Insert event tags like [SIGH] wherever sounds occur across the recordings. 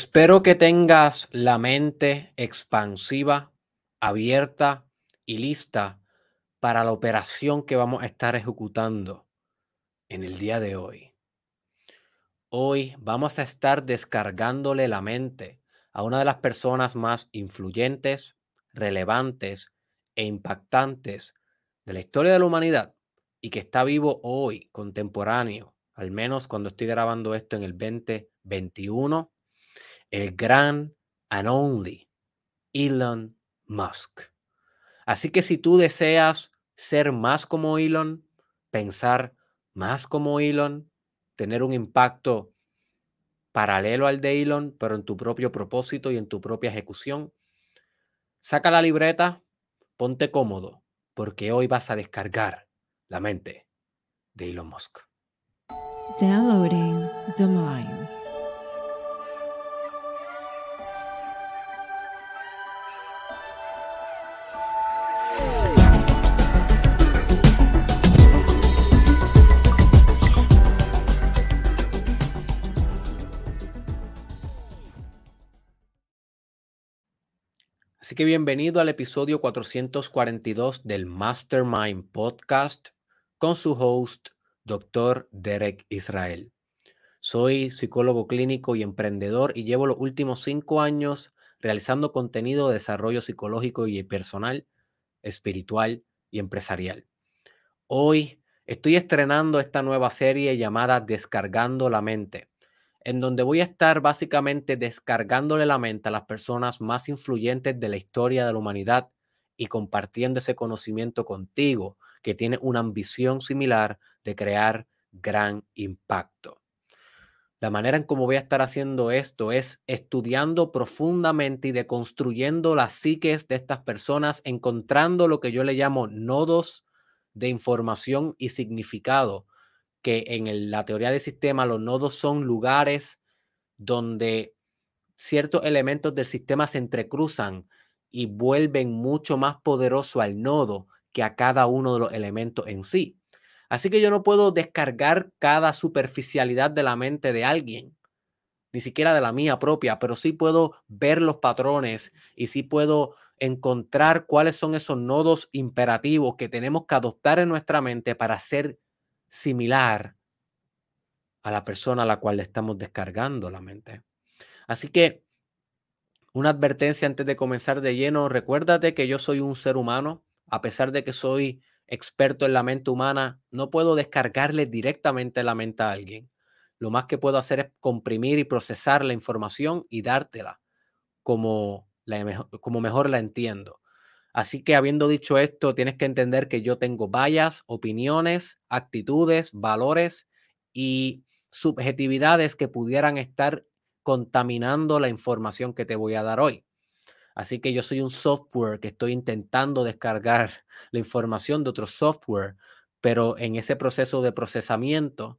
Espero que tengas la mente expansiva, abierta y lista para la operación que vamos a estar ejecutando en el día de hoy. Hoy vamos a estar descargándole la mente a una de las personas más influyentes, relevantes e impactantes de la historia de la humanidad y que está vivo hoy, contemporáneo, al menos cuando estoy grabando esto en el 2021 el gran and only Elon Musk. Así que si tú deseas ser más como Elon, pensar más como Elon, tener un impacto paralelo al de Elon, pero en tu propio propósito y en tu propia ejecución, saca la libreta, ponte cómodo, porque hoy vas a descargar la mente de Elon Musk. Downloading the mind. Así que bienvenido al episodio 442 del Mastermind Podcast con su host, Dr. Derek Israel. Soy psicólogo clínico y emprendedor y llevo los últimos cinco años realizando contenido de desarrollo psicológico y personal, espiritual y empresarial. Hoy estoy estrenando esta nueva serie llamada Descargando la Mente en donde voy a estar básicamente descargándole la mente a las personas más influyentes de la historia de la humanidad y compartiendo ese conocimiento contigo que tiene una ambición similar de crear gran impacto. La manera en cómo voy a estar haciendo esto es estudiando profundamente y deconstruyendo las psiques de estas personas, encontrando lo que yo le llamo nodos de información y significado que en la teoría del sistema los nodos son lugares donde ciertos elementos del sistema se entrecruzan y vuelven mucho más poderoso al nodo que a cada uno de los elementos en sí. Así que yo no puedo descargar cada superficialidad de la mente de alguien, ni siquiera de la mía propia, pero sí puedo ver los patrones y sí puedo encontrar cuáles son esos nodos imperativos que tenemos que adoptar en nuestra mente para ser similar a la persona a la cual le estamos descargando la mente. Así que una advertencia antes de comenzar de lleno, recuérdate que yo soy un ser humano, a pesar de que soy experto en la mente humana, no puedo descargarle directamente la mente a alguien. Lo más que puedo hacer es comprimir y procesar la información y dártela como, como mejor la entiendo. Así que habiendo dicho esto, tienes que entender que yo tengo vallas, opiniones, actitudes, valores y subjetividades que pudieran estar contaminando la información que te voy a dar hoy. Así que yo soy un software que estoy intentando descargar [LAUGHS] la información de otro software, pero en ese proceso de procesamiento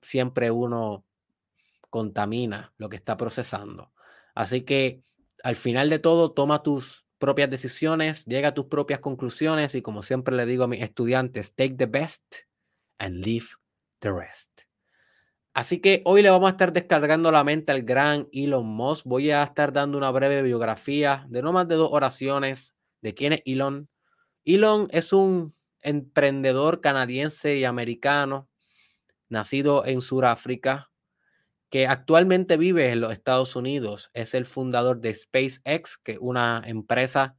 siempre uno contamina lo que está procesando. Así que al final de todo, toma tus propias decisiones, llega a tus propias conclusiones y como siempre le digo a mis estudiantes, take the best and leave the rest. Así que hoy le vamos a estar descargando la mente al gran Elon Musk. Voy a estar dando una breve biografía de no más de dos oraciones de quién es Elon. Elon es un emprendedor canadiense y americano, nacido en Sudáfrica, que actualmente vive en los Estados Unidos. Es el fundador de SpaceX, que es una empresa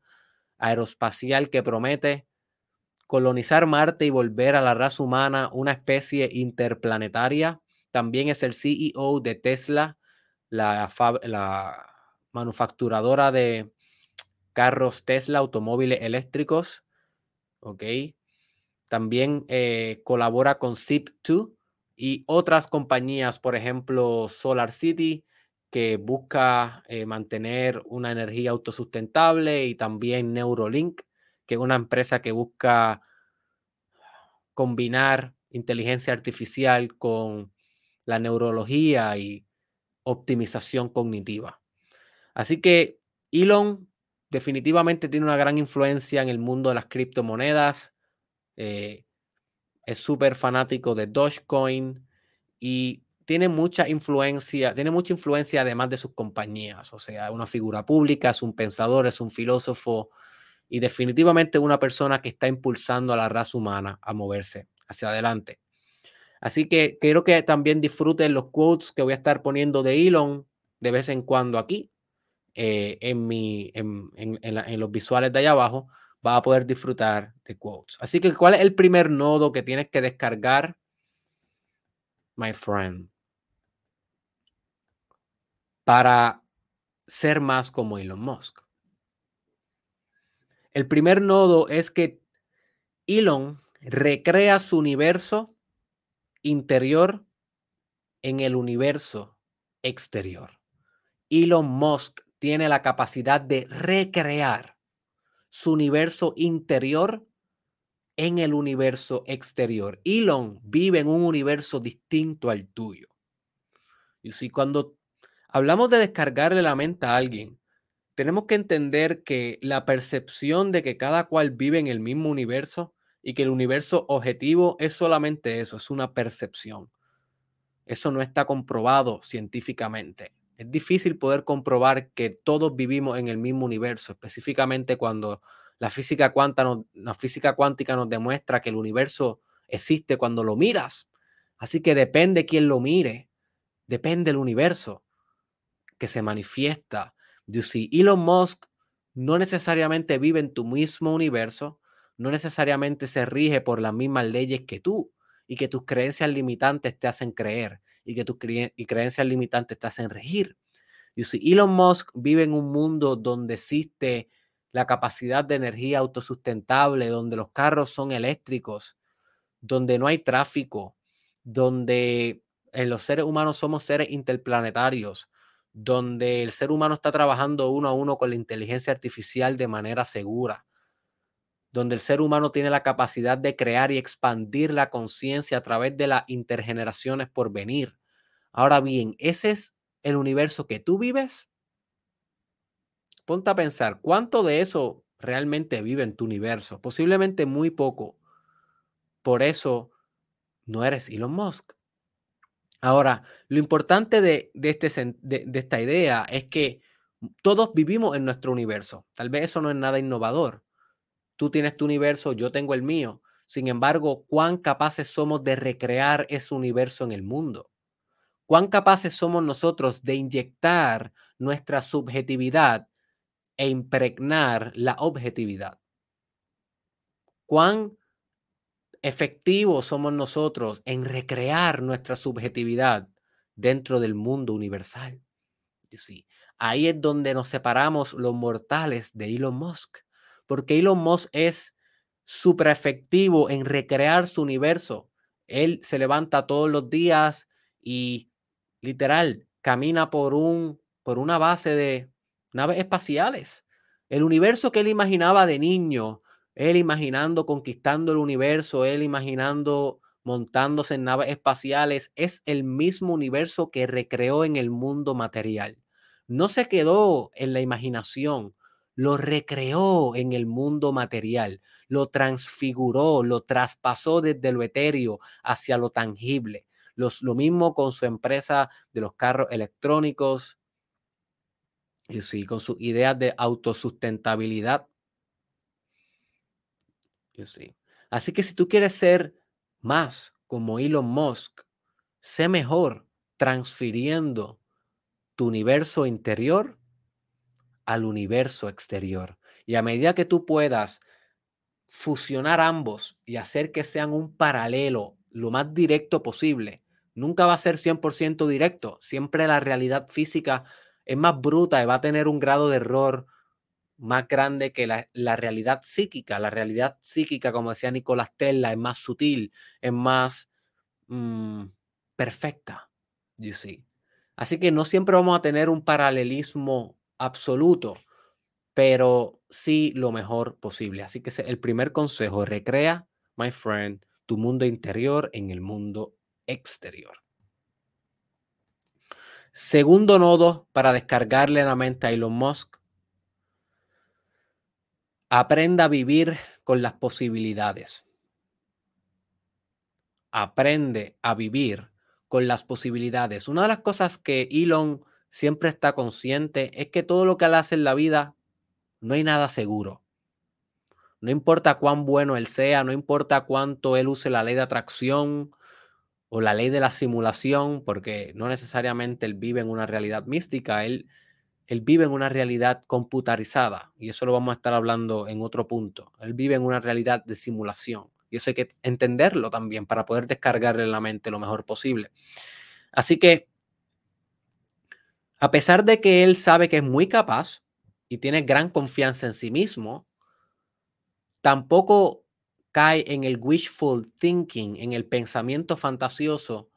aeroespacial que promete colonizar Marte y volver a la raza humana una especie interplanetaria. También es el CEO de Tesla, la, manufacturadora de carros Tesla, automóviles eléctricos. ¿Ok? También eh, colabora con Zip2, y otras compañías, por ejemplo, Solar City, que busca eh, mantener una energía autosustentable y también Neurolink, que es una empresa que busca combinar inteligencia artificial con la neurología y optimización cognitiva. Así que Elon definitivamente tiene una gran influencia en el mundo de las criptomonedas. Eh, es súper fanático de Dogecoin y tiene mucha influencia, tiene mucha influencia además de sus compañías, o sea, una figura pública, es un pensador, es un filósofo y definitivamente una persona que está impulsando a la raza humana a moverse hacia adelante. Así que quiero que también disfruten los quotes que voy a estar poniendo de Elon de vez en cuando aquí eh, en, mi, en, en los visuales de allá abajo. Va a poder disfrutar de quotes. Así que, ¿cuál es el primer nodo que tienes que descargar? My friend para ser más como Elon Musk. El primer nodo es que Elon recrea su universo interior en el universo exterior. Elon Musk tiene la capacidad de recrear su universo interior en el universo exterior. Elon vive en un universo distinto al tuyo. Y si cuando hablamos de descargarle la mente a alguien, tenemos que entender que la percepción de que cada cual vive en el mismo universo y que el universo objetivo es solamente eso, es una percepción. Eso no está comprobado científicamente. Es difícil poder comprobar que todos vivimos en el mismo universo, específicamente cuando la física, cuántica la física cuántica nos demuestra que el universo existe cuando lo miras. Así que depende quién lo mire, depende el universo que se manifiesta. Si Elon Musk no necesariamente vive en tu mismo universo, no necesariamente se rige por las mismas leyes que tú y que tus creencias limitantes te hacen creer y que tus creencias limitantes te hacen regir. si Elon Musk vive en un mundo donde existe la capacidad de energía autosustentable, donde los carros son eléctricos, donde no hay tráfico, donde en los seres humanos somos seres interplanetarios, donde el ser humano está trabajando uno a uno con la inteligencia artificial de manera segura, donde el ser humano tiene la capacidad de crear y expandir la conciencia a través de las intergeneraciones por venir. Ahora bien, ¿ese es el universo que tú vives? Ponte a pensar, ¿cuánto de eso realmente vive en tu universo? Posiblemente muy poco. Por eso no eres Elon Musk. Ahora, lo importante de, este, de, esta idea es que todos vivimos en nuestro universo. Tal vez eso no es nada innovador. Tú tienes tu universo, yo tengo el mío. Sin embargo, ¿cuán capaces somos de recrear ese universo en el mundo? ¿Cuán capaces somos nosotros de inyectar nuestra subjetividad e impregnar la objetividad? ¿Cuán efectivos somos nosotros en recrear nuestra subjetividad dentro del mundo universal. Sí, ahí es donde nos separamos los mortales de Elon Musk, porque Elon Musk es súper efectivo en recrear su universo. Él se levanta todos los días y literal camina por un por una base de naves espaciales. El universo que él imaginaba de niño, él imaginando conquistando el universo, él imaginando montándose en naves espaciales, es el mismo universo que recreó en el mundo material. No se quedó en la imaginación, lo recreó en el mundo material, lo transfiguró, lo traspasó desde lo etéreo hacia lo tangible. lo mismo con su empresa de los carros electrónicos, y sí, con sus ideas de autosustentabilidad Así que si tú quieres ser más como Elon Musk, sé mejor transfiriendo tu universo interior al universo exterior. Y a medida que tú puedas fusionar ambos y hacer que sean un paralelo lo más directo posible, nunca va a ser 100% directo. Siempre la realidad física es más bruta y va a tener un grado de error más grande que la, realidad psíquica. La realidad psíquica, como decía Nicolás Tesla, es más sutil, es más mm, perfecta. You see. Así que no siempre vamos a tener un paralelismo absoluto, pero sí lo mejor posible. Así que el primer consejo, recrea, my friend, tu mundo interior en el mundo exterior. Segundo nodo para descargarle la mente a Elon Musk, Aprenda a vivir con las posibilidades. Aprende a vivir con las posibilidades. Una de las cosas que Elon siempre está consciente es que todo lo que él hace en la vida no hay nada seguro. No importa cuán bueno él sea, no importa cuánto él use la ley de atracción o la ley de la simulación, porque no necesariamente él vive en una realidad mística, él, él vive en una realidad computarizada, y eso lo vamos a estar hablando en otro punto. Él vive en una realidad de simulación, y eso hay que entenderlo también para poder descargarle en la mente lo mejor posible. Así que, a pesar de que él sabe que es muy capaz y tiene gran confianza en sí mismo, tampoco cae en el wishful thinking, en el pensamiento fantasioso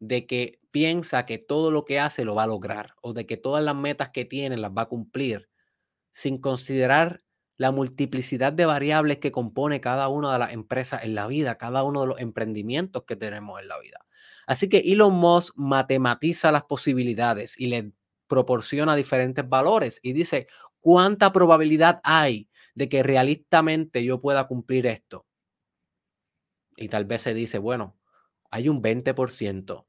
de que piensa que todo lo que hace lo va a lograr o de que todas las metas que tiene las va a cumplir, sin considerar la multiplicidad de variables que compone cada una de las empresas en la vida, cada uno de los emprendimientos que tenemos en la vida. Así que Elon Musk matematiza las posibilidades y le proporciona diferentes valores y dice, ¿cuánta probabilidad hay de que realistamente yo pueda cumplir esto. Y tal vez se dice, bueno, hay un 20%.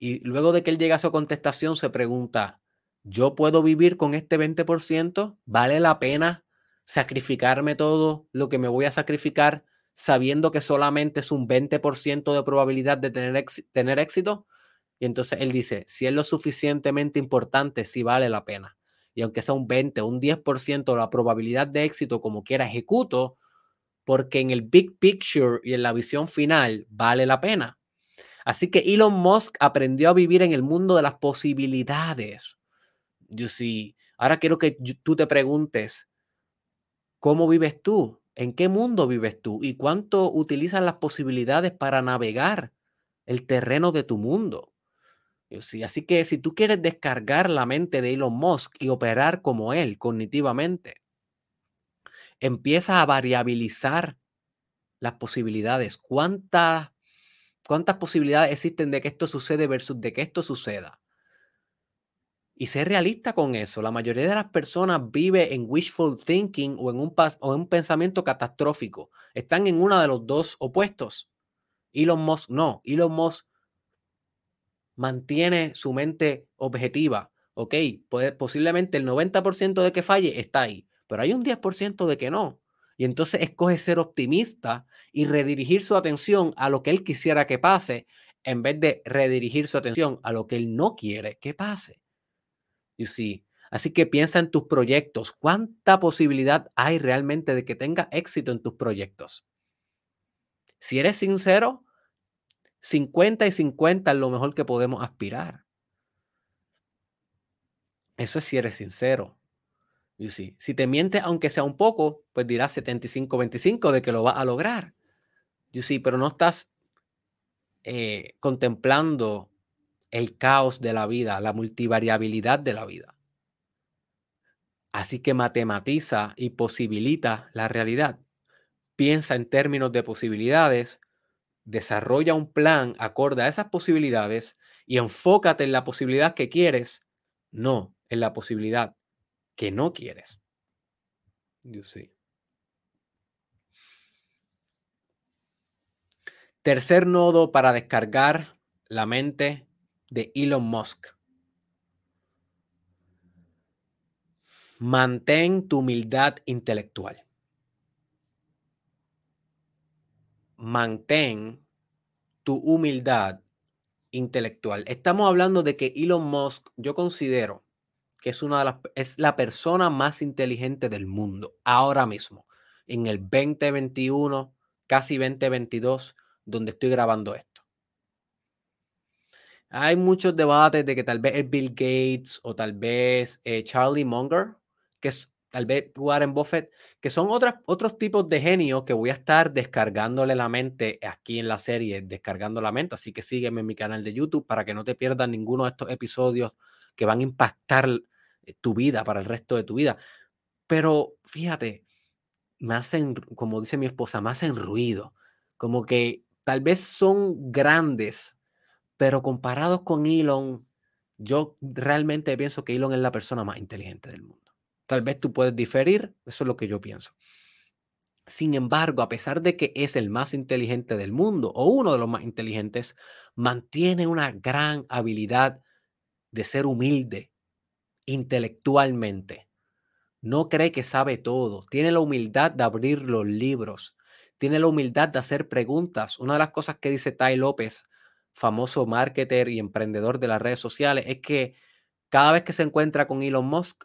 Y luego de que él llega a su contestación, se pregunta, ¿yo puedo vivir con este 20%? ¿Vale la pena sacrificarme todo lo que me voy a sacrificar sabiendo que solamente es un 20% de probabilidad de tener, tener éxito? Y entonces él dice, si es lo suficientemente importante, sí vale la pena y aunque sea un 20 o un 10% la probabilidad de éxito como quiera ejecuto, porque en el big picture y en la visión final vale la pena. Así que Elon Musk aprendió a vivir en el mundo de las posibilidades. You see, ahora quiero que tú te preguntes, ¿cómo vives tú? ¿En qué mundo vives tú? ¿Y cuánto utilizas las posibilidades para navegar el terreno de tu mundo? Así que si tú quieres descargar la mente de Elon Musk y operar como él cognitivamente, empieza a variabilizar las posibilidades. ¿Cuántas, ¿Cuántas posibilidades existen de que esto sucede versus de que esto suceda? Y ser realista con eso. La mayoría de las personas vive en wishful thinking o en un, o en un pensamiento catastrófico. Están en uno de los dos opuestos. Elon Musk no. Elon Musk mantiene su mente objetiva. Ok, posiblemente el 90% de que falle está ahí, pero hay un 10% de que no. Y entonces escoge ser optimista y redirigir su atención a lo que él quisiera que pase en vez de redirigir su atención a lo que él no quiere que pase. You see? Así que piensa en tus proyectos. ¿Cuánta posibilidad hay realmente de que tenga éxito en tus proyectos? Si eres sincero, 50 y 50 es lo mejor que podemos aspirar. Eso es si eres sincero. You. Si te mientes, aunque sea un poco, pues dirás 75-25 de que lo vas a lograr. You see, pero no estás eh, contemplando el caos de la vida, la multivariabilidad de la vida. Así que matematiza y posibilita la realidad. Piensa en términos de posibilidades desarrolla un plan acorde a esas posibilidades y enfócate en la posibilidad que quieres, no en la posibilidad que no quieres. You see. Tercer nodo para descargar la mente de Elon Musk. Mantén tu humildad intelectual. Mantén tu humildad intelectual. Estamos hablando de que Elon Musk, yo considero que es una de las es la persona más inteligente del mundo ahora mismo, en el 2021, casi 2022, donde estoy grabando esto. Hay muchos debates de que tal vez es Bill Gates o tal vez eh, Charlie Munger, que es tal vez Warren Buffett, que son otros tipos de genios que voy a estar descargándole la mente aquí en la serie, descargando la mente. Así que sígueme en mi canal de YouTube para que no te pierdas ninguno de estos episodios que van a impactar eh, tu vida para el resto de tu vida. Pero fíjate, me hacen, como dice mi esposa, me hacen ruido. Como que tal vez son grandes, pero comparados con Elon, yo realmente pienso que Elon es la persona más inteligente del mundo. Tal vez tú puedes diferir, eso es lo que yo pienso. Sin embargo, a pesar de que es el más inteligente del mundo o uno de los más inteligentes, mantiene una gran habilidad de ser humilde intelectualmente. No cree que sabe todo. Tiene la humildad de abrir los libros. Tiene la humildad de hacer preguntas. Una de las cosas que dice Tai López, famoso marketer y emprendedor de las redes sociales, es que cada vez que se encuentra con Elon Musk,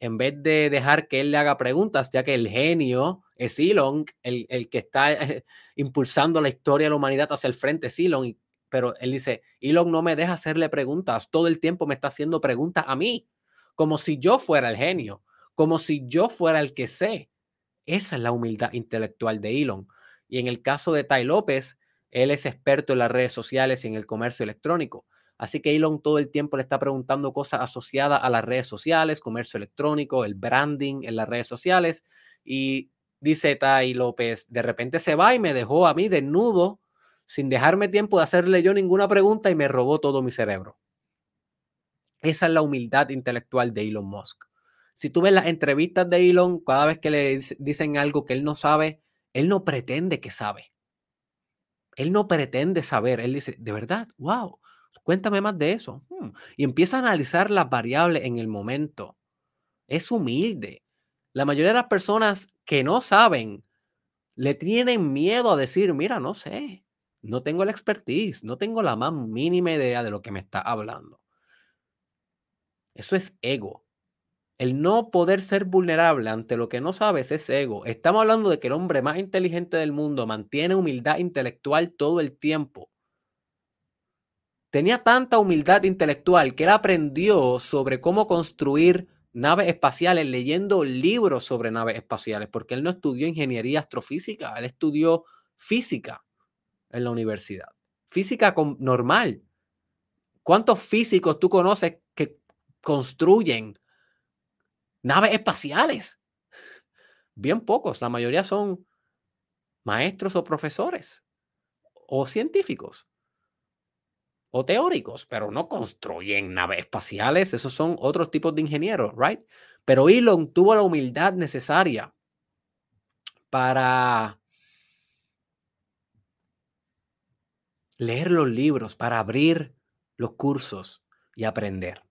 en vez de dejar que él le haga preguntas, ya que el genio es Elon, el, el que está impulsando la historia de la humanidad hacia el frente es Elon, pero él dice, Elon no me deja hacerle preguntas, todo el tiempo me está haciendo preguntas a mí, como si yo fuera el genio, como si yo fuera el que sé. Esa es la humildad intelectual de Elon. Y en el caso de Tai López, él es experto en las redes sociales y en el comercio electrónico. Así que Elon todo el tiempo le está preguntando cosas asociadas a las redes sociales, comercio electrónico, el branding en las redes sociales. Y dice Tai López, de repente se va y me dejó a mí desnudo, sin dejarme tiempo de hacerle yo ninguna pregunta y me robó todo mi cerebro. Esa es la humildad intelectual de Elon Musk. Si tú ves las entrevistas de Elon, cada vez que le dicen algo que él no sabe, él no pretende que sabe. Él no pretende saber. Él dice, de verdad, wow, Cuéntame más de eso. Hmm, y empieza a analizar las variables en el momento. Es humilde. La mayoría de las personas que no saben le tienen miedo a decir, mira, no sé, no tengo la expertise, no tengo la más mínima idea de lo que me está hablando. Eso es ego. El no poder ser vulnerable ante lo que no sabes es ego. Estamos hablando de que el hombre más inteligente del mundo mantiene humildad intelectual todo el tiempo tenía tanta humildad intelectual que él aprendió sobre cómo construir naves espaciales leyendo libros sobre naves espaciales, porque él no estudió ingeniería astrofísica, él estudió física en la universidad, física normal. ¿Cuántos físicos tú conoces que construyen naves espaciales? Bien pocos, la mayoría son maestros o profesores o científicos o teóricos, pero no construyen naves espaciales. Esos son otros tipos de ingenieros, ¿right? Pero Elon tuvo la humildad necesaria para leer los libros, para abrir los cursos y aprender.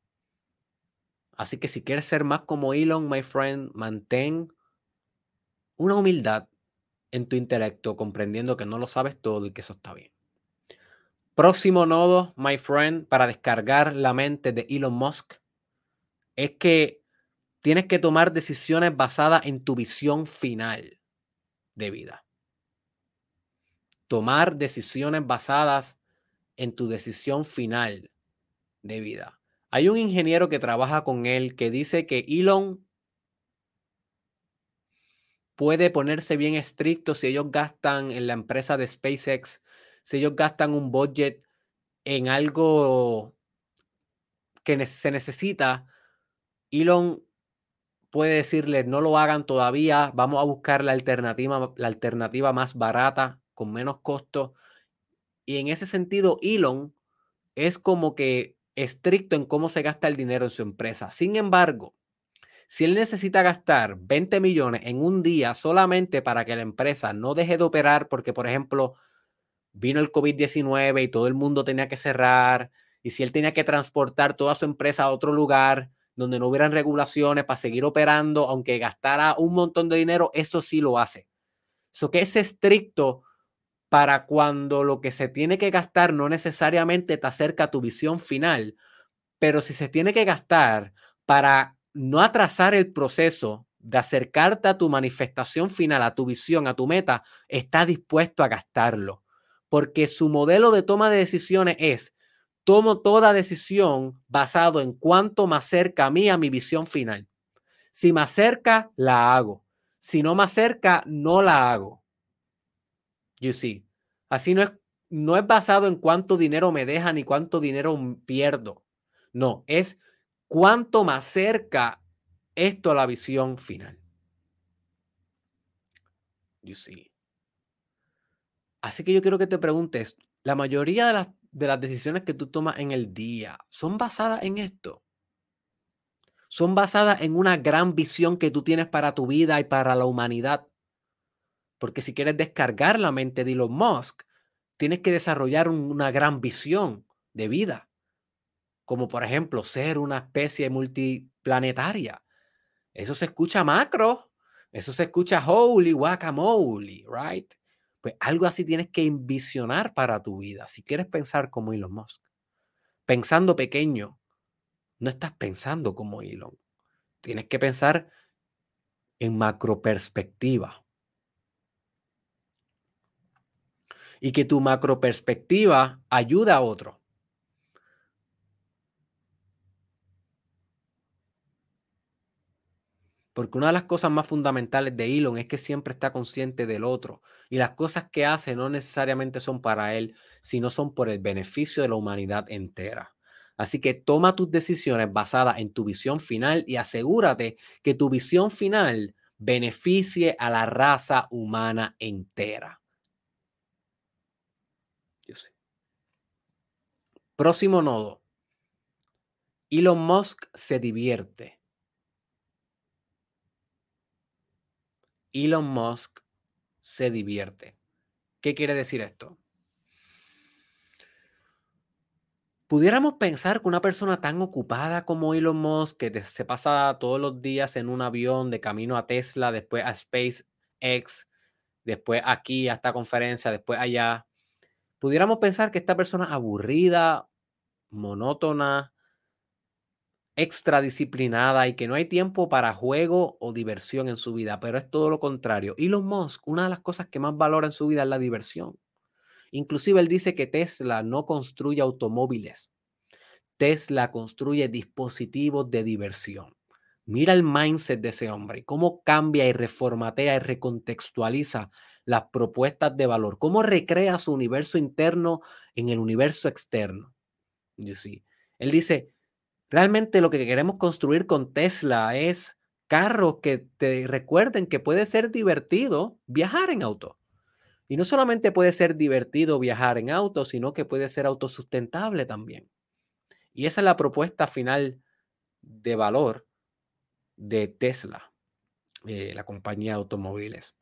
Así que si quieres ser más como Elon, my friend, mantén una humildad en tu intelecto, comprendiendo que no lo sabes todo y que eso está bien. Próximo nodo, my friend, para descargar la mente de Elon Musk es que tienes que tomar decisiones basadas en tu visión final de vida. Tomar decisiones basadas en tu decisión final de vida. Hay un ingeniero que trabaja con él que dice que Elon puede ponerse bien estricto si ellos gastan en la empresa de SpaceX si ellos gastan un budget en algo que se necesita, Elon puede decirle no lo hagan todavía, vamos a buscar la alternativa, la alternativa más barata, con menos costo. Y en ese sentido, Elon es como que estricto en cómo se gasta el dinero en su empresa. Sin embargo, si él necesita gastar 20 millones en un día solamente para que la empresa no deje de operar, porque por ejemplo, vino el COVID-19 y todo el mundo tenía que cerrar, y si él tenía que transportar toda su empresa a otro lugar donde no hubieran regulaciones para seguir operando, aunque gastara un montón de dinero, eso sí lo hace. Eso que es estricto para cuando lo que se tiene que gastar no necesariamente te acerca a tu visión final, pero si se tiene que gastar para no atrasar el proceso de acercarte a tu manifestación final, a tu visión, a tu meta, está dispuesto a gastarlo porque su modelo de toma de decisiones es, tomo toda decisión basado en cuánto me acerca a mí a mi visión final. Si me acerca, la hago. Si no me acerca, no la hago. You see. Así no es, no es basado en cuánto dinero me deja ni cuánto dinero pierdo. No, es cuánto me acerca esto a la visión final. You see. Así que yo quiero que te preguntes, la mayoría de las, de las decisiones que tú tomas en el día son basadas en esto. Son basadas en una gran visión que tú tienes para tu vida y para la humanidad. Porque si quieres descargar la mente de Elon Musk, tienes que desarrollar una gran visión de vida, como por ejemplo ser una especie multiplanetaria. Eso se escucha macro, eso se escucha holy guacamole, right? Pues algo así tienes que envisionar para tu vida si quieres pensar como Elon Musk. Pensando pequeño, no estás pensando como Elon. Tienes que pensar en macro perspectiva. Y que tu macro perspectiva ayuda a otro. Porque una de las cosas más fundamentales de Elon es que siempre está consciente del otro. Y las cosas que hace no necesariamente son para él, sino son por el beneficio de la humanidad entera. Así que toma tus decisiones basadas en tu visión final y asegúrate que tu visión final beneficie a la raza humana entera. Yo sé. Próximo nodo. Elon Musk se divierte. Elon Musk se divierte. ¿Qué quiere decir esto? Pudiéramos pensar que una persona tan ocupada como Elon Musk, que se pasa todos los días en un avión de camino a Tesla, después a SpaceX, después aquí a esta conferencia, después allá, pudiéramos pensar que esta persona aburrida, monótona, extradisciplinada y que no hay tiempo para juego o diversión en su vida, pero es todo lo contrario. Elon Musk, una de las cosas que más valora en su vida es la diversión. Inclusive él dice que Tesla no construye automóviles. Tesla construye dispositivos de diversión. Mira el mindset de ese hombre, cómo cambia y reformatea y recontextualiza las propuestas de valor, cómo recrea su universo interno en el universo externo. Él dice, Realmente lo que queremos construir con Tesla es carros que te recuerden que puede ser divertido viajar en auto. Y no solamente puede ser divertido viajar en auto, sino que puede ser autosustentable también. Y esa es la propuesta final de valor de Tesla, eh, la compañía de automóviles.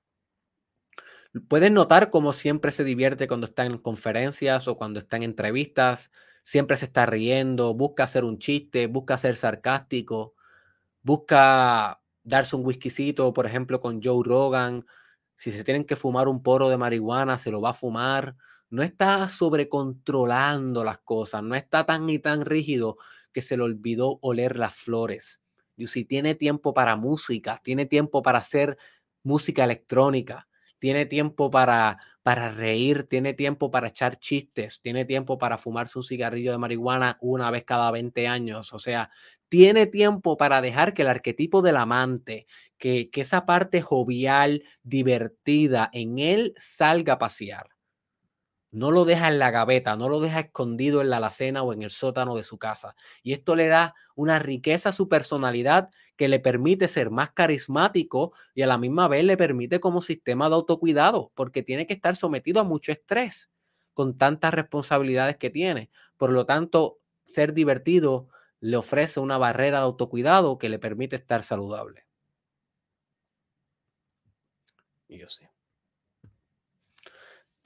Pueden notar cómo siempre se divierte cuando está en conferencias o cuando está en entrevistas siempre se está riendo, busca hacer un chiste, busca ser sarcástico, busca darse un whiskycito, por ejemplo, con Joe Rogan. Si se tienen que fumar un poro de marihuana, se lo va a fumar. No está sobrecontrolando las cosas, no está tan y tan rígido que se le olvidó oler las flores. Y si tiene tiempo para música, tiene tiempo para hacer música electrónica, tiene tiempo para, para reír, tiene tiempo para echar chistes, tiene tiempo para fumarse un cigarrillo de marihuana una vez cada 20 años. O sea, tiene tiempo para dejar que el arquetipo del amante, que, que esa parte jovial, divertida en él salga a pasear. No lo deja en la gaveta, no lo deja escondido en la alacena o en el sótano de su casa. Y esto le da una riqueza a su personalidad que le permite ser más carismático y a la misma vez le permite como sistema de autocuidado, porque tiene que estar sometido a mucho estrés con tantas responsabilidades que tiene. Por lo tanto, ser divertido le ofrece una barrera de autocuidado que le permite estar saludable. Y yo sé.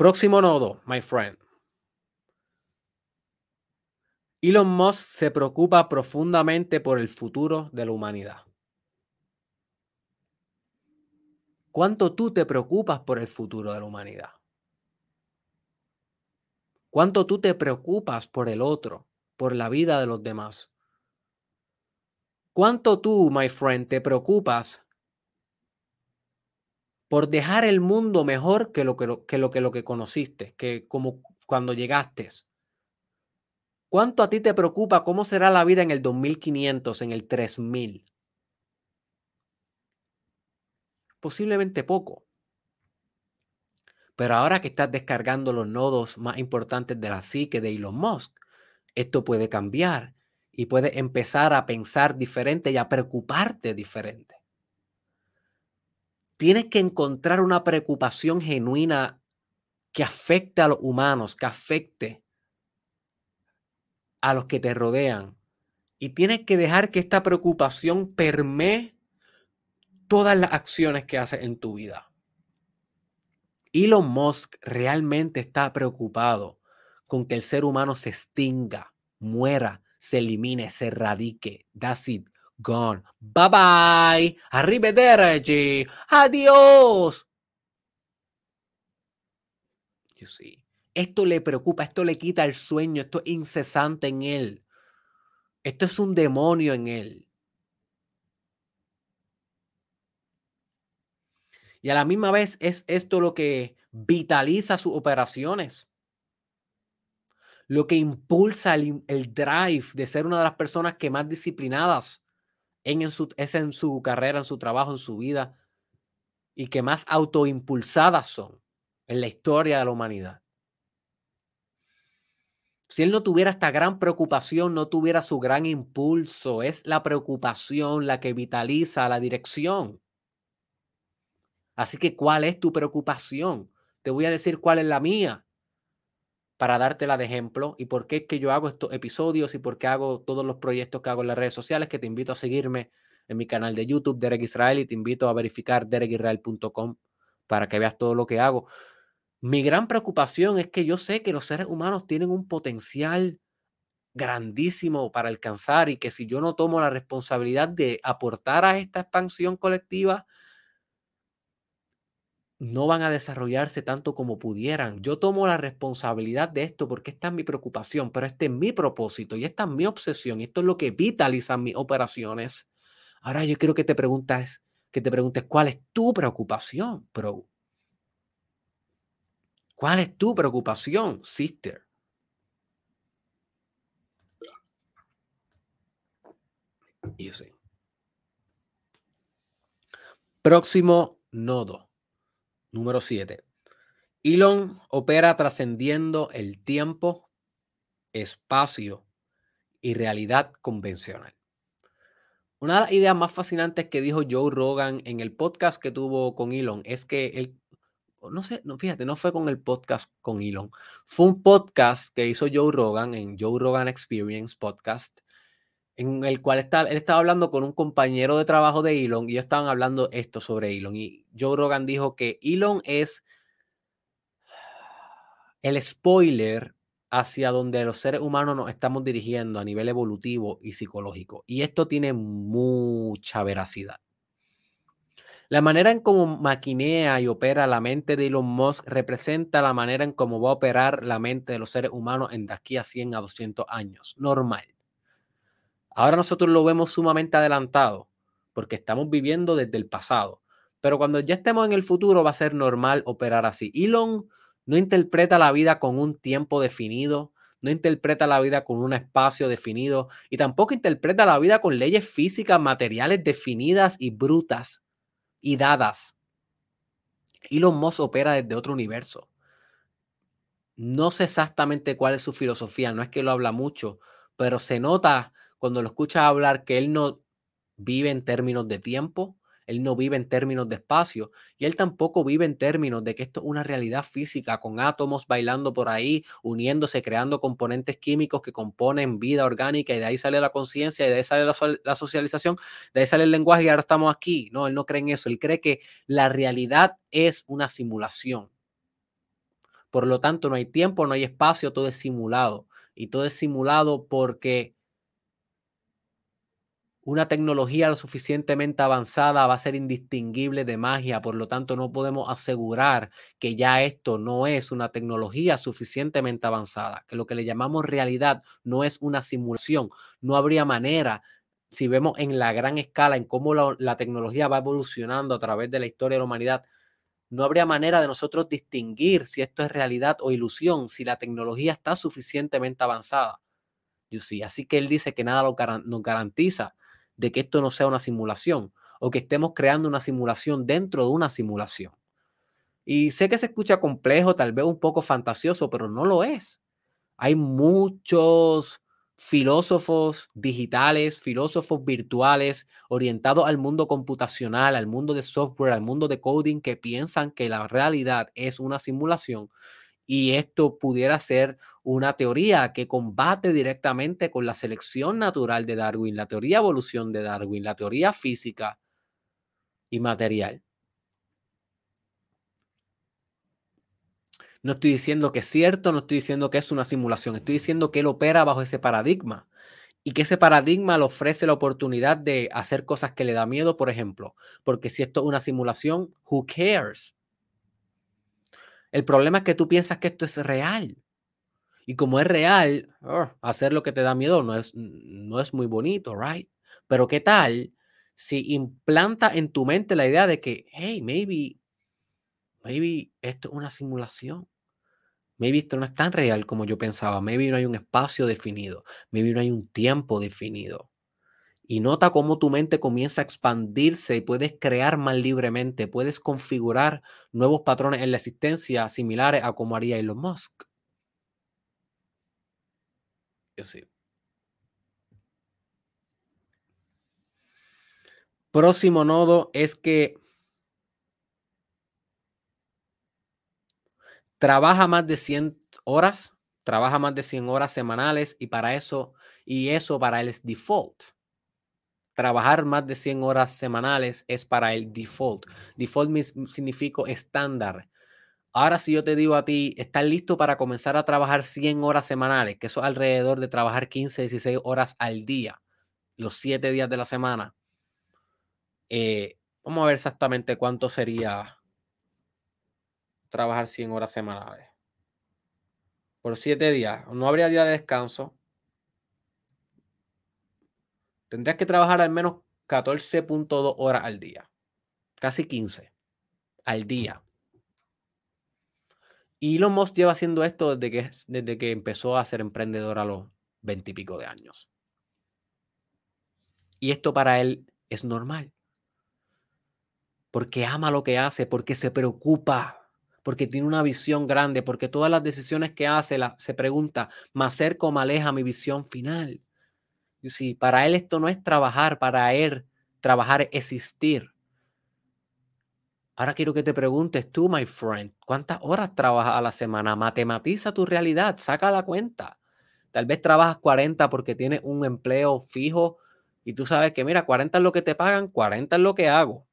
Próximo nodo, my friend. Elon Musk se preocupa profundamente por el futuro de la humanidad. ¿Cuánto tú te preocupas por el futuro de la humanidad? ¿Cuánto tú te preocupas por el otro, por la vida de los demás? ¿Cuánto tú, my friend, te preocupas por dejar el mundo mejor que lo que, lo, que, lo, que, conociste, que como cuando llegaste. ¿Cuánto a ti te preocupa cómo será la vida en el 2500, en el 3000? Posiblemente poco. Pero ahora que estás descargando los nodos más importantes de la psique de Elon Musk, esto puede cambiar y puede empezar a pensar diferente y a preocuparte diferente tienes que encontrar una preocupación genuina que afecte a los humanos, que afecte a los que te rodean. Y tienes que dejar que esta preocupación permee todas las acciones que haces en tu vida. Elon Musk realmente está preocupado con que el ser humano se extinga, muera, se elimine, se erradique. That's. Gone. Bye bye. Arrivederci. Adiós. You see. Esto le preocupa, esto le quita el sueño, esto es incesante en él. Esto es un demonio en él. Y a la misma vez es esto lo que vitaliza sus operaciones. Lo que impulsa el, drive de ser una de las personas que más disciplinadas en, su, es en su carrera, en su trabajo, en su vida y que más autoimpulsadas son en la historia de la humanidad. Si él no tuviera esta gran preocupación, no tuviera su gran impulso, es la preocupación la que vitaliza la dirección. Así que, ¿cuál es tu preocupación? Te voy a decir cuál es la mía para dártela de ejemplo y por qué es que yo hago estos episodios y por qué hago todos los proyectos que hago en las redes sociales, que te invito a seguirme en mi canal de YouTube, Derek Israel, y te invito a verificar derekisrael.com para que veas todo lo que hago. Mi gran preocupación es que yo sé que los seres humanos tienen un potencial grandísimo para alcanzar y que si yo no tomo la responsabilidad de aportar a esta expansión colectiva, no van a desarrollarse tanto como pudieran. Yo tomo la responsabilidad de esto porque esta es mi preocupación, pero este es mi propósito y esta es mi obsesión y esto es lo que vitaliza mis operaciones. Ahora yo quiero que te preguntes, que te preguntes cuál es tu preocupación, bro. ¿Cuál es tu preocupación, sister? Próximo nodo. Número 7. Elon opera trascendiendo el tiempo, espacio y realidad convencional. Una de las ideas más fascinantes que dijo Joe Rogan en el podcast que tuvo con Elon es que él, no sé, fíjate, no fue con el podcast con Elon, fue un podcast que hizo Joe Rogan en Joe Rogan Experience Podcast, en el cual está, él estaba hablando con un compañero de trabajo de Elon y ellos estaban hablando esto sobre Elon. Y Joe Rogan dijo que Elon es el spoiler hacia donde los seres humanos nos estamos dirigiendo a nivel evolutivo y psicológico. Y esto tiene mucha veracidad. La manera en cómo maquinea y opera la mente de Elon Musk representa la manera en cómo va a operar la mente de los seres humanos en de aquí a 100 a 200 años. Normal. Ahora nosotros lo vemos sumamente adelantado porque estamos viviendo desde el pasado. Pero cuando ya estemos en el futuro va a ser normal operar así. Elon no interpreta la vida con un tiempo definido, no interpreta la vida con un espacio definido y tampoco interpreta la vida con leyes físicas, materiales definidas y brutas y dadas. Elon Musk opera desde otro universo. No sé exactamente cuál es su filosofía, no es que lo habla mucho, pero se nota cuando lo escuchas hablar que él no vive en términos de tiempo, él no vive en términos de espacio y él tampoco vive en términos de que esto es una realidad física con átomos bailando por ahí, uniéndose, creando componentes químicos que componen vida orgánica y de ahí sale la conciencia y de ahí sale la, la, socialización, de ahí sale el lenguaje y ahora estamos aquí. No, él no cree en eso, él cree que la realidad es una simulación. Por lo tanto, no hay tiempo, no hay espacio, todo es simulado. Y todo es simulado porque una tecnología lo suficientemente avanzada va a ser indistinguible de magia, por lo tanto no podemos asegurar que ya esto no es una tecnología suficientemente avanzada, que lo que le llamamos realidad no es una simulación, no habría manera, si vemos en la gran escala, en cómo la, tecnología va evolucionando a través de la historia de la humanidad, no habría manera de nosotros distinguir si esto es realidad o ilusión, si la tecnología está suficientemente avanzada. Así que él dice que nada nos garantiza de que esto no sea una simulación o que estemos creando una simulación dentro de una simulación. Y sé que se escucha complejo, tal vez un poco fantasioso, pero no lo es. Hay muchos filósofos digitales, filósofos virtuales orientados al mundo computacional, al mundo de software, al mundo de coding, que piensan que la realidad es una simulación y esto pudiera ser una teoría que combate directamente con la selección natural de Darwin, la teoría evolución de Darwin, la teoría física y material. No estoy diciendo que es cierto, no estoy diciendo que es una simulación, estoy diciendo que él opera bajo ese paradigma y que ese paradigma le ofrece la oportunidad de hacer cosas que le da miedo, por ejemplo, porque si esto es una simulación, who cares? El problema es que tú piensas que esto es real. Y como es real, hacer lo que te da miedo no es, no es muy bonito, right? Pero ¿qué tal si implanta en tu mente la idea de que, hey, maybe, maybe esto es una simulación? Maybe esto no es tan real como yo pensaba. Maybe no hay un espacio definido. Maybe no hay un tiempo definido. Y nota cómo tu mente comienza a expandirse y puedes crear más libremente. Puedes configurar nuevos patrones en la existencia similares a como haría Elon Musk. Yo sí. Próximo nodo es que trabaja más de 100 horas, trabaja más de 100 horas semanales y para eso, y eso para él es default. Trabajar más de 100 horas semanales es para el default. Default significa estándar. Ahora si yo te digo a ti, ¿estás listo para comenzar a trabajar 100 horas semanales? Que eso es alrededor de trabajar 15, 16 horas al día, los 7 días de la semana. Eh, vamos a ver exactamente cuánto sería trabajar 100 horas semanales. Por 7 días. No habría día de descanso. Tendrías que trabajar al menos 14.2 horas al día. Casi 15 al día. Y Elon Musk lleva haciendo esto desde que, desde que empezó a ser emprendedor a los 20 y pico de años. Y esto para él es normal. Porque ama lo que hace, porque se preocupa porque tiene una visión grande, porque todas las decisiones que hace se pregunta, ¿me acerco o me aleja mi visión final? Y si para él esto no es trabajar, para él trabajar es existir. Ahora quiero que te preguntes tú, my friend, ¿cuántas horas trabajas a la semana? Matematiza tu realidad, saca la cuenta. Tal vez trabajas 40 porque tienes un empleo fijo y tú sabes que, mira, 40 es lo que te pagan, 40 es lo que hago.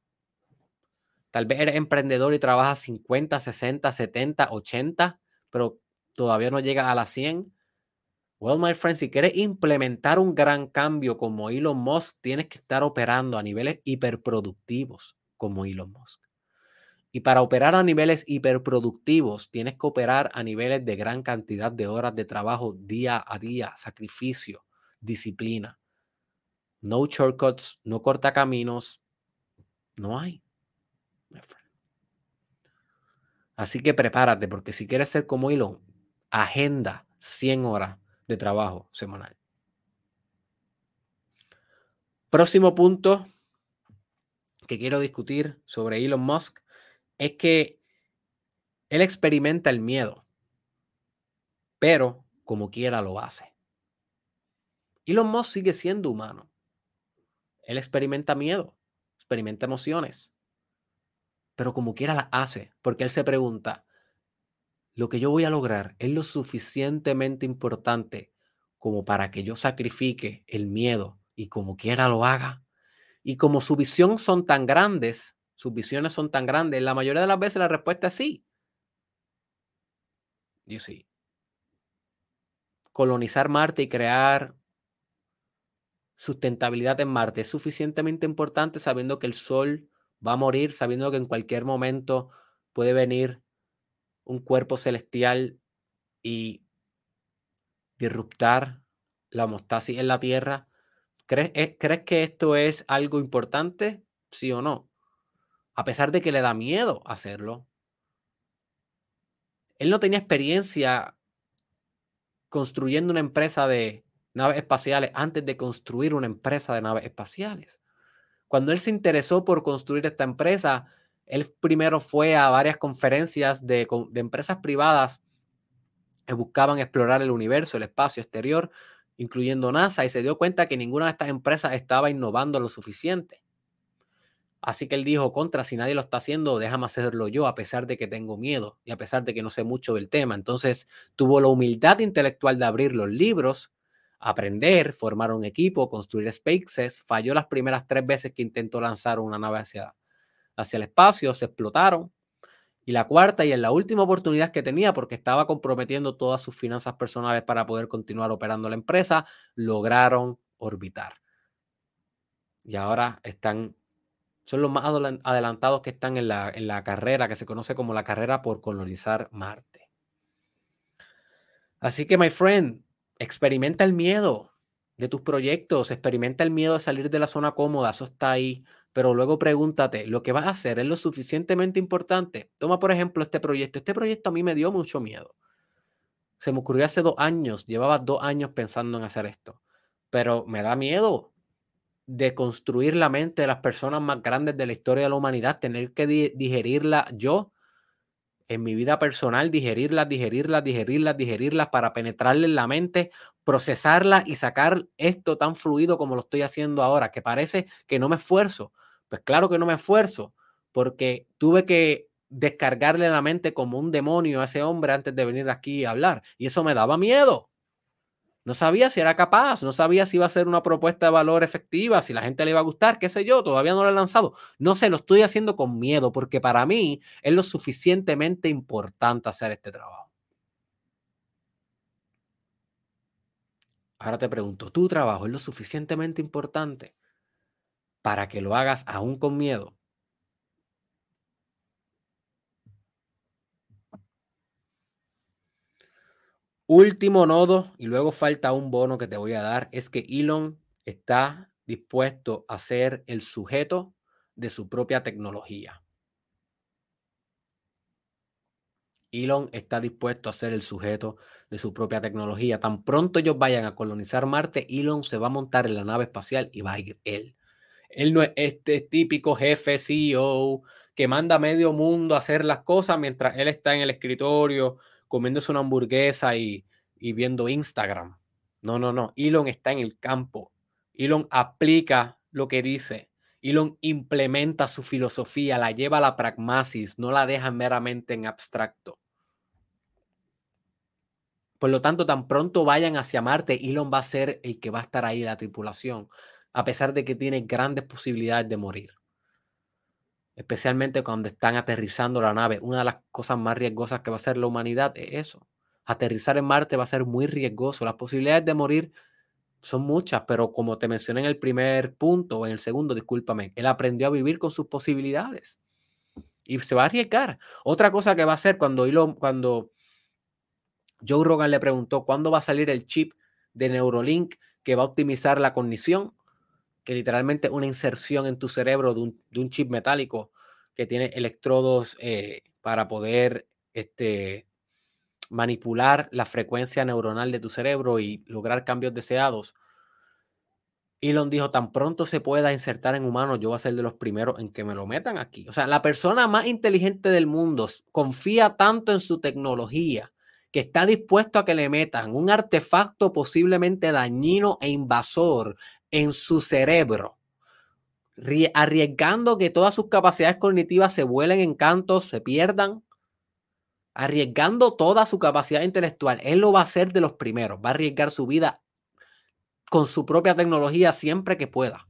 Tal vez eres emprendedor y trabajas 50, 60, 70, 80, pero todavía no llegas a las 100. Well, my friend, si quieres implementar un gran cambio como Elon Musk, tienes que estar operando a niveles hiperproductivos como Elon Musk. Y para operar a niveles hiperproductivos, tienes que operar a niveles de gran cantidad de horas de trabajo día a día, sacrificio, disciplina. No shortcuts, no cortacaminos, no hay. Así que prepárate, porque si quieres ser como Elon, agenda 100 horas de trabajo semanal. Próximo punto que quiero discutir sobre Elon Musk es que él experimenta el miedo, pero como quiera lo hace. Elon Musk sigue siendo humano. Él experimenta miedo, experimenta emociones, pero como quiera la hace, porque él se pregunta, lo que yo voy a lograr es lo suficientemente importante como para que yo sacrifique el miedo y como quiera lo haga. Y como su visión son tan grandes, sus visiones son tan grandes, la mayoría de las veces la respuesta es sí. Y sí. Colonizar Marte y crear sustentabilidad en Marte es suficientemente importante sabiendo que el Sol va a morir sabiendo que en cualquier momento puede venir un cuerpo celestial y disruptar la homostasis en la Tierra. ¿Crees, eh, ¿Crees que esto es algo importante? Sí o no. A pesar de que le da miedo hacerlo. Él no tenía experiencia construyendo una empresa de naves espaciales antes de construir una empresa de naves espaciales. Cuando él se interesó por construir esta empresa, él primero fue a varias conferencias de, empresas privadas que buscaban explorar el universo, el espacio exterior, incluyendo NASA, y se dio cuenta que ninguna de estas empresas estaba innovando lo suficiente. Así que él dijo, contra, si nadie lo está haciendo, déjame hacerlo yo, a pesar de que tengo miedo y a pesar de que no sé mucho del tema. Entonces tuvo la humildad intelectual de abrir los libros aprender, formar un equipo, construir spaces. Falló las primeras tres veces que intentó lanzar una nave hacia, hacia el espacio, se explotaron. Y la cuarta y en la última oportunidad que tenía, porque estaba comprometiendo todas sus finanzas personales para poder continuar operando la empresa, lograron orbitar. Y ahora están, son los más adelantados que están en la, en la carrera que se conoce como la carrera por colonizar Marte. Así que, my friend, experimenta el miedo de tus proyectos, experimenta el miedo de salir de la zona cómoda, eso está ahí, pero luego pregúntate, ¿lo que vas a hacer es lo suficientemente importante? Toma, por ejemplo, este proyecto. Este proyecto a mí me dio mucho miedo. Se me ocurrió hace dos años, llevaba dos años pensando en hacer esto, pero me da miedo de construir la mente de las personas más grandes de la historia de la humanidad, tener que digerirla yo en mi vida personal, digerirlas, digerirlas, digerirlas, digerirlas para penetrarle en la mente, procesarla y sacar esto tan fluido como lo estoy haciendo ahora, que parece que no me esfuerzo. Pues claro que no me esfuerzo, porque tuve que descargarle la mente como un demonio a ese hombre antes de venir aquí a hablar. Y eso me daba miedo. No sabía si era capaz, no sabía si iba a ser una propuesta de valor efectiva, si la gente le iba a gustar, qué sé yo, todavía no lo he lanzado. No sé, lo estoy haciendo con miedo porque para mí es lo suficientemente importante hacer este trabajo. Ahora te pregunto, ¿tu trabajo es lo suficientemente importante para que lo hagas aún con miedo? Último nodo, y luego falta un bono que te voy a dar, es que Elon está dispuesto a ser el sujeto de su propia tecnología. Elon está dispuesto a ser el sujeto de su propia tecnología. Tan pronto ellos vayan a colonizar Marte, Elon se va a montar en la nave espacial y va a ir él. Él no es este típico jefe CEO que manda a medio mundo a hacer las cosas mientras él está en el escritorio comiéndose una hamburguesa y, viendo Instagram. No, no, no. Elon está en el campo. Elon aplica lo que dice. Elon implementa su filosofía, la lleva a la pragmasis, no la deja meramente en abstracto. Por lo tanto, tan pronto vayan hacia Marte, Elon va a ser el que va a estar ahí la tripulación, a pesar de que tiene grandes posibilidades de morir especialmente cuando están aterrizando la nave. Una de las cosas más riesgosas que va a hacer la humanidad es eso. Aterrizar en Marte va a ser muy riesgoso. Las posibilidades de morir son muchas, pero como te mencioné en el primer punto o en el segundo, discúlpame, él aprendió a vivir con sus posibilidades y se va a arriesgar. Otra cosa que va a hacer cuando, cuando Joe Rogan le preguntó cuándo va a salir el chip de Neurolink que va a optimizar la cognición, que literalmente una inserción en tu cerebro de un, chip metálico que tiene electrodos eh, para poder este, manipular la frecuencia neuronal de tu cerebro y lograr cambios deseados. Elon dijo, tan pronto se pueda insertar en humanos, yo voy a ser de los primeros en que me lo metan aquí. O sea, la persona más inteligente del mundo confía tanto en su tecnología que está dispuesto a que le metan un artefacto posiblemente dañino e invasor en su cerebro, arriesgando que todas sus capacidades cognitivas se vuelen en cantos, se pierdan, arriesgando toda su capacidad intelectual. Él lo va a hacer de los primeros, va a arriesgar su vida con su propia tecnología siempre que pueda,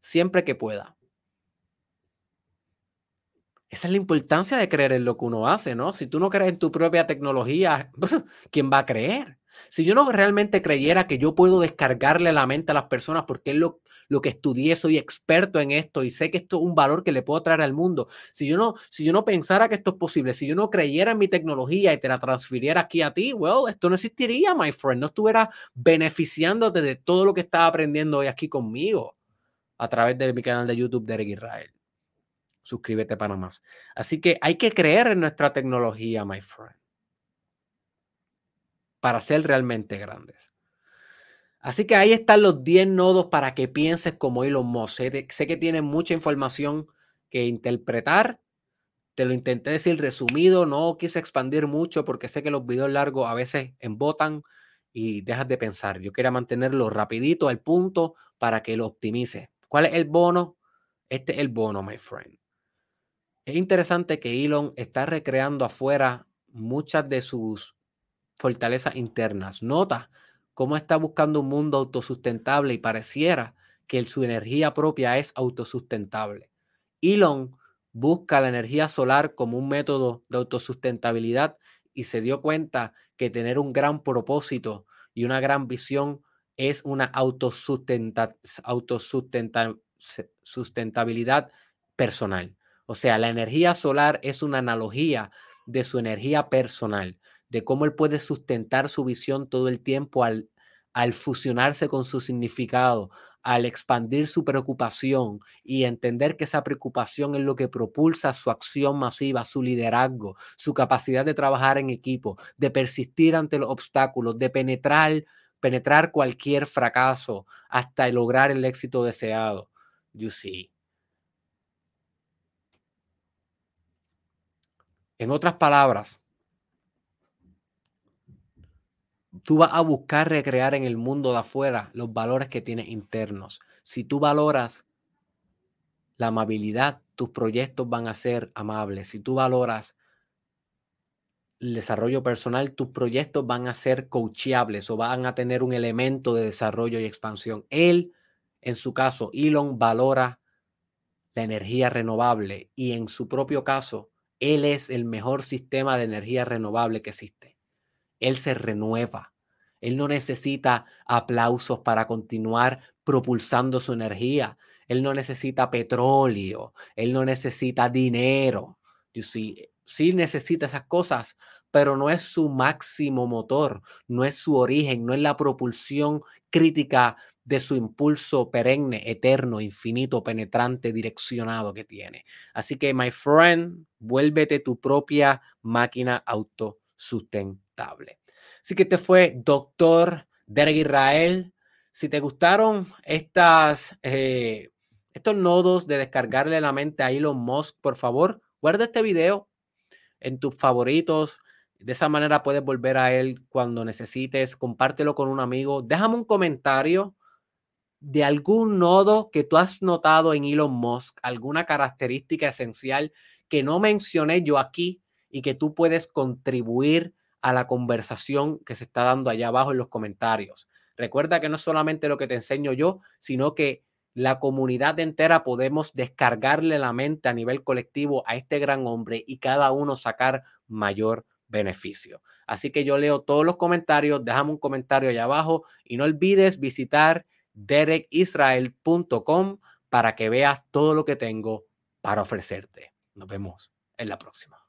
siempre que pueda. Esa es la importancia de creer en lo que uno hace, ¿no? Si tú no crees en tu propia tecnología, [LAUGHS] ¿quién va a creer? Si yo no realmente creyera que yo puedo descargarle la mente a las personas porque es lo, lo que estudié, soy experto en esto y sé que esto es un valor que le puedo traer al mundo. Si yo no, si yo no pensara que esto es posible, si yo no creyera en mi tecnología y te la transfiriera aquí a ti, well, esto no existiría, my friend. No estuviera beneficiándote de todo lo que estaba aprendiendo hoy aquí conmigo a través de mi canal de YouTube de Eric Israel. Suscríbete para más. Así que hay que creer en nuestra tecnología, my friend para ser realmente grandes. Así que ahí están los 10 nodos para que pienses como Elon Musk. Sé, sé que tienes mucha información que interpretar. Te lo intenté decir resumido, no quise expandir mucho porque sé que los videos largos a veces embotan y dejas de pensar. Yo quería mantenerlo rapidito al punto para que lo optimice. ¿Cuál es el bono? Este es el bono, my friend. Es interesante que Elon está recreando afuera muchas de sus fortalezas internas. Nota cómo está buscando un mundo autosustentable y pareciera que su energía propia es autosustentable. Elon busca la energía solar como un método de autosustentabilidad y se dio cuenta que tener un gran propósito y una gran visión es una autosustentabilidad personal. O sea, la energía solar es una analogía de su energía personal, de cómo él puede sustentar su visión todo el tiempo al, al fusionarse con su significado, al expandir su preocupación y entender que esa preocupación es lo que propulsa su acción masiva, su liderazgo, su capacidad de trabajar en equipo, de persistir ante los obstáculos, de penetrar, penetrar cualquier fracaso hasta lograr el éxito deseado. You see. En otras palabras, tú vas a buscar recrear en el mundo de afuera los valores que tienes internos. Si tú valoras la amabilidad, tus proyectos van a ser amables. Si tú valoras el desarrollo personal, tus proyectos van a ser coachables o van a tener un elemento de desarrollo y expansión. Él, en su caso, Elon valora la energía renovable y en su propio caso, él es el mejor sistema de energía renovable que existe. Él se renueva. Él no necesita aplausos para continuar propulsando su energía. Él no necesita petróleo. Él no necesita dinero. You sí necesita esas cosas, pero no es su máximo motor, no es su origen, no es la propulsión crítica de su impulso perenne, eterno, infinito, penetrante, direccionado que tiene. Así que, my friend, vuélvete tu propia máquina autosustentable. Así que este fue Doctor Derek Israel. Si te gustaron estas, eh, estos nodos de descargarle la mente a Elon Musk, por favor, guarda este video en tus favoritos. De esa manera puedes volver a él cuando necesites. Compártelo con un amigo. Déjame un comentario de algún nodo que tú has notado en Elon Musk, alguna característica esencial que no mencioné yo aquí y que tú puedes contribuir a la conversación que se está dando allá abajo en los comentarios. Recuerda que no es solamente lo que te enseño yo, sino que la comunidad entera podemos descargarle la mente a nivel colectivo a este gran hombre y cada uno sacar mayor beneficio. Así que yo leo todos los comentarios, déjame un comentario allá abajo y no olvides visitar derekisrael.com para que veas todo lo que tengo para ofrecerte. Nos vemos en la próxima.